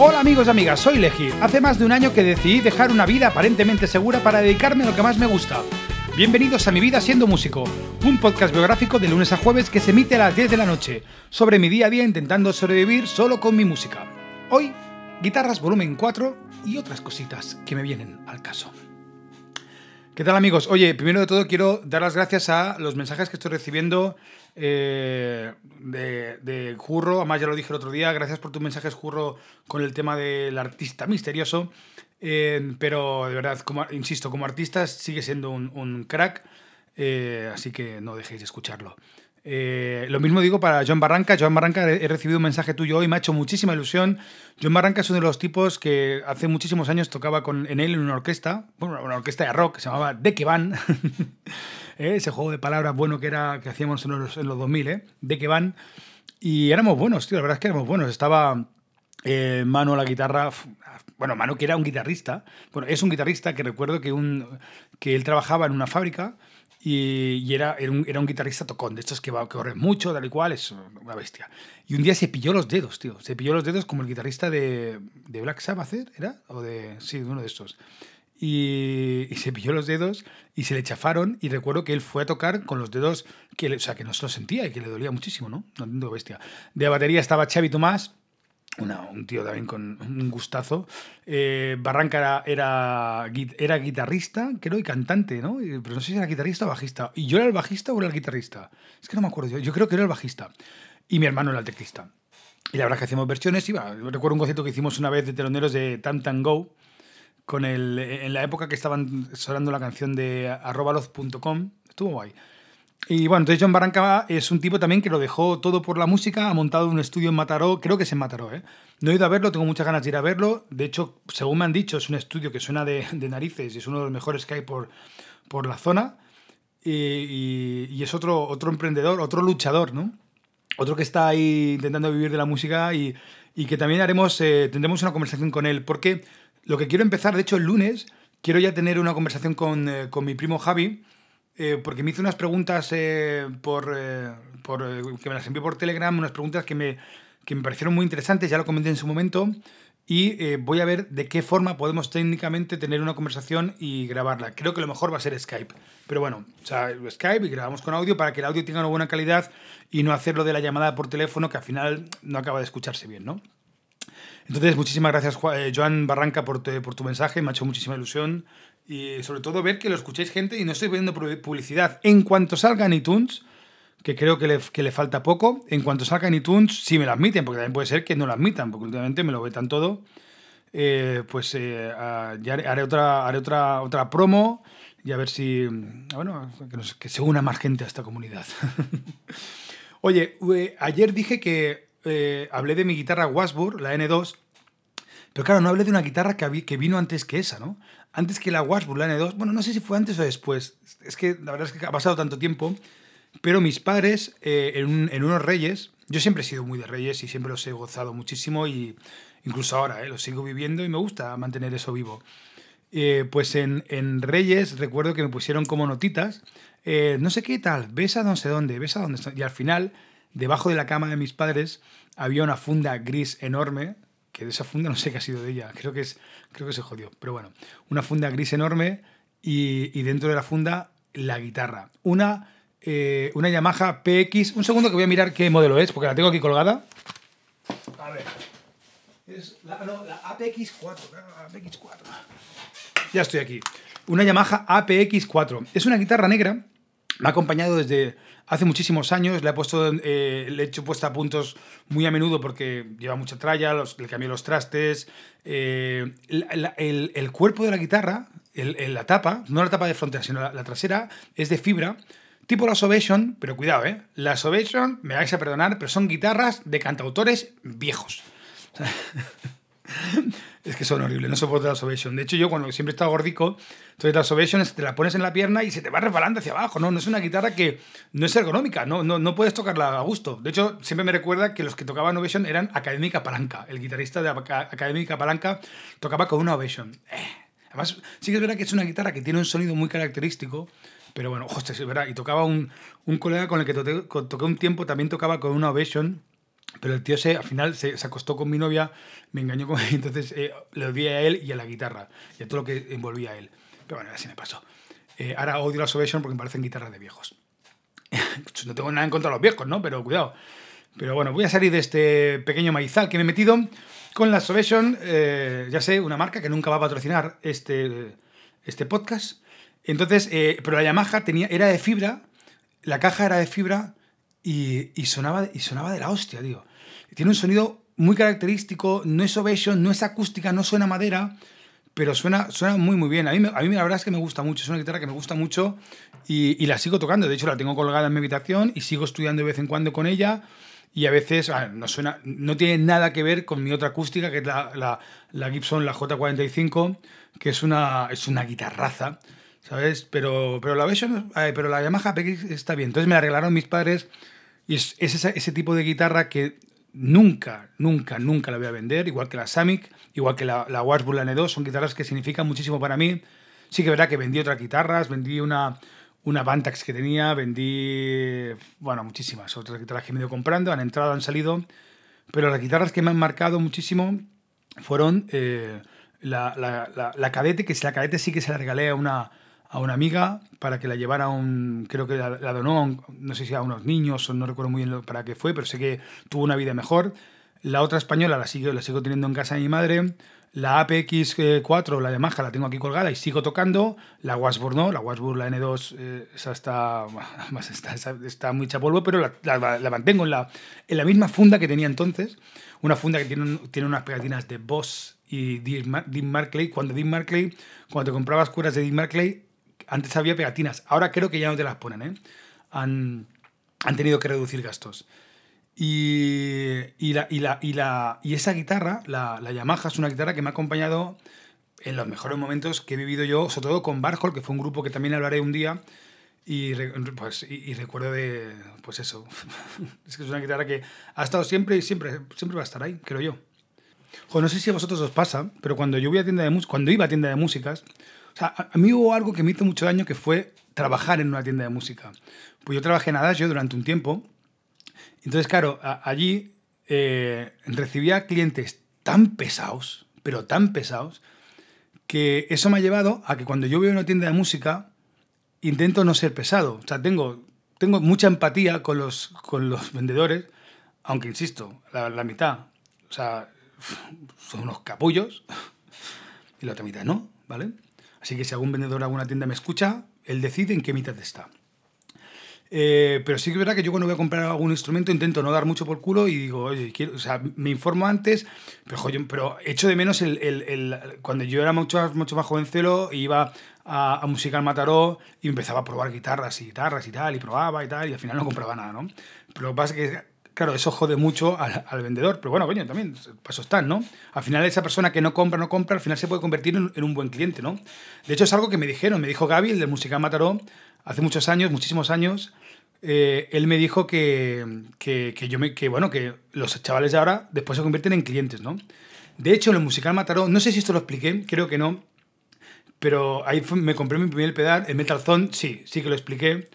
Hola amigos y amigas, soy Legi. Hace más de un año que decidí dejar una vida aparentemente segura para dedicarme a lo que más me gusta. Bienvenidos a Mi Vida Siendo Músico, un podcast biográfico de lunes a jueves que se emite a las 10 de la noche, sobre mi día a día intentando sobrevivir solo con mi música. Hoy, guitarras volumen 4 y otras cositas que me vienen al caso. ¿Qué tal amigos? Oye, primero de todo quiero dar las gracias a los mensajes que estoy recibiendo eh, de, Jurro, además ya lo dije el otro día, gracias por tus mensajes Jurro con el tema del artista misterioso, eh, pero de verdad, insisto, como artista sigue siendo un, crack, eh, así que no dejéis de escucharlo. Eh, lo mismo digo para John Barranca. John Barranca, he recibido un mensaje tuyo hoy, me ha hecho muchísima ilusión. John Barranca es uno de los tipos que hace muchísimos años tocaba con, en él en una orquesta, bueno, una orquesta de rock que se llamaba De Que Van. ¿Eh? Ese juego de palabras bueno que, era, que hacíamos en los, en los 2000, ¿eh? De Que Van. Y éramos buenos, tío, la verdad es que éramos buenos. Estaba eh, Mano a la guitarra. Bueno, Mano que era un guitarrista. Bueno, es un guitarrista que recuerdo que, un, que él trabajaba en una fábrica y, era, era un, guitarrista tocón, de estos que, va, que corre mucho, tal y cual, es una bestia. Y un día se pilló los dedos, tío. Se pilló los dedos como el guitarrista de, de Black Sabbath, ¿era? O de. Sí, de uno de estos. Y, y, se pilló los dedos y se le chafaron. Y recuerdo que él fue a tocar con los dedos, que o sea, que no se lo sentía y que le dolía muchísimo, ¿no? No entiendo bestia. De batería estaba Xavi Tomás, un tío también con un gustazo. Eh, Barranca era, era, guitarrista, creo, y cantante, ¿no? Pero no sé si era guitarrista o bajista. ¿Y yo era el bajista o era el guitarrista? Es que no me acuerdo. Yo, yo creo que era el bajista. Y mi hermano era el teclista. Y la verdad es que hacíamos versiones. Iba, recuerdo un concierto que hicimos una vez de teloneros de Tam Tam Go. Con el, en la época que estaban sonando la canción de arrobaloz.com. Estuvo guay. Y bueno, entonces John Barranca es un tipo también que lo dejó todo por la música, ha montado un estudio en Mataró, creo que es en Mataró, ¿eh? No he ido a verlo, tengo muchas ganas de ir a verlo. De hecho, según me han dicho, es un estudio que suena de, narices y es uno de los mejores que hay por, por la zona. Y, es otro, otro emprendedor, otro luchador, ¿no? Otro que está ahí intentando vivir de la música y, que también haremos, eh, tendremos una conversación con él. Porque lo que quiero empezar, de hecho, el lunes, quiero ya tener una conversación con, eh, con mi primo Javi eh, porque me hizo unas preguntas eh, por, eh, por que me las envió por Telegram, unas preguntas que me, que me parecieron muy interesantes, ya lo comenté en su momento, y voy a ver de qué forma podemos técnicamente tener una conversación y grabarla. Creo que lo mejor va a ser Skype, pero bueno, o sea, Skype y grabamos con audio para que el audio tenga una buena calidad y no hacerlo de la llamada por teléfono que al final no acaba de escucharse bien, ¿no? Entonces, muchísimas gracias, Joan Barranca, por, por tu mensaje, me ha hecho muchísima ilusión y sobre todo ver que lo escuchéis gente y no estoy poniendo publicidad. En cuanto salga en iTunes, que creo que le, que le, falta poco, en cuanto salga en iTunes, si me lo admiten, porque también puede ser que no lo admitan, porque últimamente me lo vetan todo, eh, pues eh, ya haré otra, haré otra, otra promo y a ver si, bueno, que, se una más gente a esta comunidad. Oye, eh, ayer dije que hablé de mi guitarra Wasburg, la N2, pero claro, no hablé de una guitarra que, vino antes que esa, ¿no? antes que la Washburn, la N2, bueno, no sé si fue antes o después, es que la verdad es que ha pasado tanto tiempo, pero mis padres eh, en, unos Reyes, yo siempre he sido muy de Reyes y siempre los he gozado muchísimo y incluso ahora eh, los sigo viviendo y me gusta mantener eso vivo. Eh, pues en, Reyes recuerdo que me pusieron como notitas, no sé qué tal, ves a no sé dónde, ves a dónde Y al final, debajo de la cama de mis padres, había una funda gris enorme que de esa funda no sé qué ha sido de ella, creo que, es, creo que se jodió, pero bueno, una funda gris enorme y, dentro de la funda la guitarra. Una, eh, una Yamaha PX, un segundo que voy a mirar qué modelo es, porque la tengo aquí colgada. A ver, es la, la APX4, APX4. Ya estoy aquí. Una Yamaha APX4. Es una guitarra negra, me ha acompañado desde hace muchísimos años, le he, puesto, eh, le he hecho puesta a puntos muy a menudo porque lleva mucha tralla, le cambié los trastes. Eh, el, cuerpo de la guitarra, la tapa, no la tapa de frontera, sino la, trasera, es de fibra. Tipo la Ovation, pero cuidado, ¿eh? Las Ovation, me vais a perdonar, pero son guitarras de cantautores viejos. que son horribles, no soporto la Ovation. De hecho, yo cuando siempre he estado gordico, entonces la Ovation te la pones en la pierna y se te va resbalando hacia abajo, ¿no? No es una guitarra que no es ergonómica, no, no, no puedes tocarla a gusto. De hecho, siempre me recuerda que los que tocaban Ovation eran Académica Palanca. El guitarrista de Académica Palanca tocaba con una Ovation. Eh. Además, sí que es verdad que es una guitarra que tiene un sonido muy característico, pero bueno, hostia, es verdad. Y tocaba un, un colega con el que toqué, toqué un tiempo, también tocaba con una Ovation pero el tío se, al final se, se acostó con mi novia, me engañó con él, entonces eh, le odié a él y a la guitarra y a todo lo que envolvía a él. Pero bueno, así me pasó. Eh, ahora odio la Salvation porque me parecen guitarras de viejos. no tengo nada en contra de los viejos, ¿no? Pero cuidado. Pero bueno, voy a salir de este pequeño maizal que me he metido con la Salvation, eh, ya sé, una marca que nunca va a patrocinar este, este podcast. Entonces, eh, pero la Yamaha tenía, era de fibra, la caja era de fibra y, sonaba, y sonaba de la hostia, tío. Tiene un sonido muy característico, no es Ovation, no es acústica, no suena madera, pero suena, suena muy, muy bien. A mí, a mí la verdad es que me gusta mucho, es una guitarra que me gusta mucho y, la sigo tocando. De hecho, la tengo colgada en mi habitación y sigo estudiando de vez en cuando con ella. Y a veces no, suena, no tiene nada que ver con mi otra acústica, que es la, la, Gibson, la J45, que es una, es una guitarraza, ¿sabes? Pero, pero, la Ovation, pero la Yamaha PX está bien. Entonces me la regalaron mis padres y es, es ese, ese tipo de guitarra que nunca, nunca, nunca la voy a vender, igual que la Samick, igual que la, la Washburn, la N2, son guitarras que significan muchísimo para mí. Sí que verdad que vendí otras guitarras, vendí una, una Bantax que tenía, vendí, bueno, muchísimas otras guitarras que he ido comprando, han entrado, han salido, pero las guitarras que me han marcado muchísimo fueron eh, la, la, la, la, cadete, que la cadete sí que se la regalé a una, a una amiga para que la llevara a un, creo que la, la donó, no sé si a unos niños o no recuerdo muy bien para qué fue, pero sé que tuvo una vida mejor. La otra española la sigo, la sigo teniendo en casa de mi madre. La APX4, la Yamaha, la tengo aquí colgada y sigo tocando. La Washburn no, la Washburn, la N2, eh, esa está, está, está muy hecha polvo, pero la, la, la, mantengo en la, en la misma funda que tenía entonces. Una funda que tiene, tiene unas pegatinas de Boss y Dean Markley. Cuando Dean Markley, cuando te comprabas curas de Dean Markley, antes había pegatinas, ahora creo que ya no te las ponen, ¿eh? Han, han tenido que reducir gastos. Y, y, la, y, la, y, la, y esa guitarra, la, la, Yamaha, es una guitarra que me ha acompañado en los mejores momentos que he vivido yo, sobre todo con Barhol, que fue un grupo que también hablaré un día. Y, pues, y, recuerdo de, pues eso, es que es una guitarra que ha estado siempre y siempre, siempre va a estar ahí, creo yo. Jo, no sé si a vosotros os pasa, pero cuando yo voy a tienda de cuando iba a tienda de músicas, sea, a, mí hubo algo que me hizo mucho daño que fue trabajar en una tienda de música. Pues yo trabajé en Adagio durante un tiempo. Entonces, claro, a, allí eh, recibía clientes tan pesados, pero tan pesados, que eso me ha llevado a que cuando yo a una tienda de música, intento no ser pesado. O sea, tengo, tengo mucha empatía con los, con los vendedores, aunque insisto, la, la mitad, o sea, son unos capullos, y la otra mitad no, ¿vale? Así que si algún vendedor de alguna tienda me escucha, él decide en qué mitad está. Eh, pero sí que es verdad que yo cuando voy a comprar algún instrumento intento no dar mucho por culo y digo, oye, quiero, o sea, me informo antes, pero, joder, pero echo de menos el, el, el, cuando yo era mucho, mucho más jovencelo y iba a, a Musical Mataró y empezaba a probar guitarras y guitarras y tal, y probaba y tal, y al final no compraba nada, ¿no? Pero lo que pasa que Claro, eso jode mucho al, vendedor, pero bueno, coño, también, para eso están, ¿no? Al final esa persona que no compra, no compra, al final se puede convertir en, en, un buen cliente, ¿no? De hecho, es algo que me dijeron, me dijo Gaby, el de Musical Mataró, hace muchos años, muchísimos años, eh, él me dijo que, que, que, yo me, que, bueno, que los chavales de ahora después se convierten en clientes, ¿no? De hecho, el Musical Mataró, no sé si esto lo expliqué, creo que no, pero ahí fue, me compré mi primer pedal, el Metal Zone, sí, sí que lo expliqué.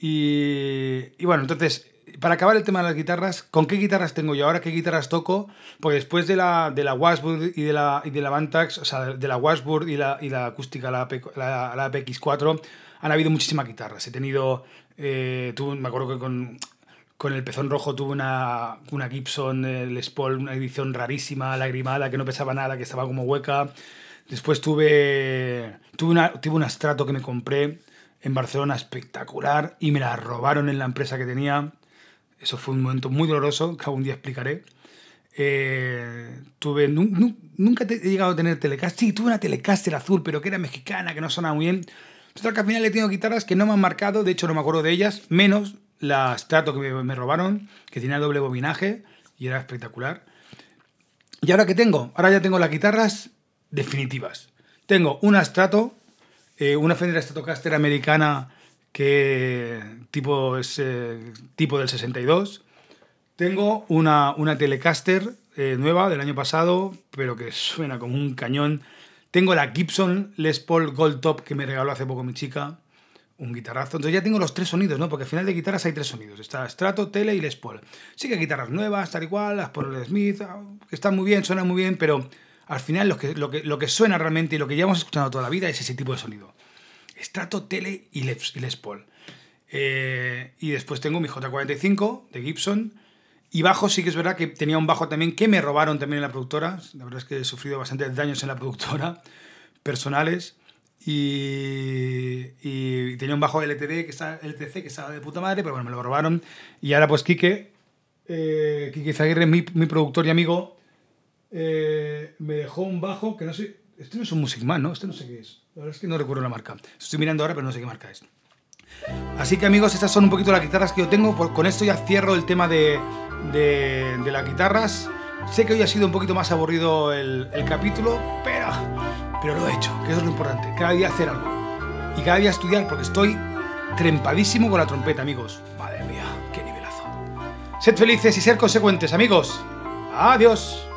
Y bueno, entonces para acabar el tema de las guitarras, ¿con qué guitarras tengo yo ahora? ¿Qué guitarras toco? Pues después de la, de la Washburn y de la, y de la Bantax, o sea, de la Washburn y la, y la acústica, la, la, la APX4, han habido muchísimas guitarras. He tenido, eh, tuve, me acuerdo que con, con el pezón rojo tuve una, una Gibson Les Paul, una edición rarísima, lagrimada, que no pesaba nada, que estaba como hueca. Después tuve, tuve, una, tuve un Strato que me compré en Barcelona espectacular y me la robaron en la empresa que tenía eso fue un momento muy doloroso que algún día explicaré. Eh, tuve, nunca he llegado a tener Telecaster. Sí, tuve una Telecaster azul, pero que era mexicana, que no sonaba muy bien. Total, que al final he tenido guitarras que no me han marcado, de hecho no me acuerdo de ellas, menos la Strato que me, me robaron, que tenía doble bobinaje y era espectacular. ¿Y ahora qué tengo? Ahora ya tengo las guitarras definitivas. Tengo una Strato, eh, una Fender Stratocaster americana que tipo es eh, tipo del 62. Tengo una, una Telecaster eh, nueva del año pasado, pero que suena como un cañón. Tengo la Gibson Les Paul Gold Top que me regaló hace poco mi chica. un guitarrazo. Entonces ya tengo los tres sonidos, ¿no? Porque al final de guitarras hay tres sonidos. Está Strato, Tele y Les Paul. Sí que hay guitarras nuevas, tal y cual, las Paul Smith, ah, que están muy bien, suenan muy bien, pero al final lo que, lo, que, lo que suena realmente y lo que llevamos escuchando toda la vida es ese tipo de sonido. Strato, Tele y Les, Paul. Eh, y después tengo mi J45 de Gibson. Y bajo sí que es verdad que tenía un bajo también que me robaron también en la productora. La verdad es que he sufrido bastantes daños en la productora personales. Y, y tenía un bajo LTD que está, LTC que estaba de puta madre, pero bueno, me lo robaron. Y ahora pues Quique, eh, Quique Zaguirre, mi, mi productor y amigo, eh, me dejó un bajo que no sé... Este no es un Music Man, ¿no? Este no sé qué es. La verdad es que no recuerdo la marca. Estoy mirando ahora, pero no sé qué marca es. Así que amigos, estas son un poquito las guitarras que yo tengo. Con esto ya cierro el tema de, de, las guitarras. Sé que hoy ha sido un poquito más aburrido el, el capítulo, pero, pero lo he hecho, que eso es lo importante. Cada día hacer algo. Y cada día estudiar, porque estoy trempadísimo con la trompeta, amigos. Madre mía, qué nivelazo. Sed felices y ser consecuentes, amigos. Adiós.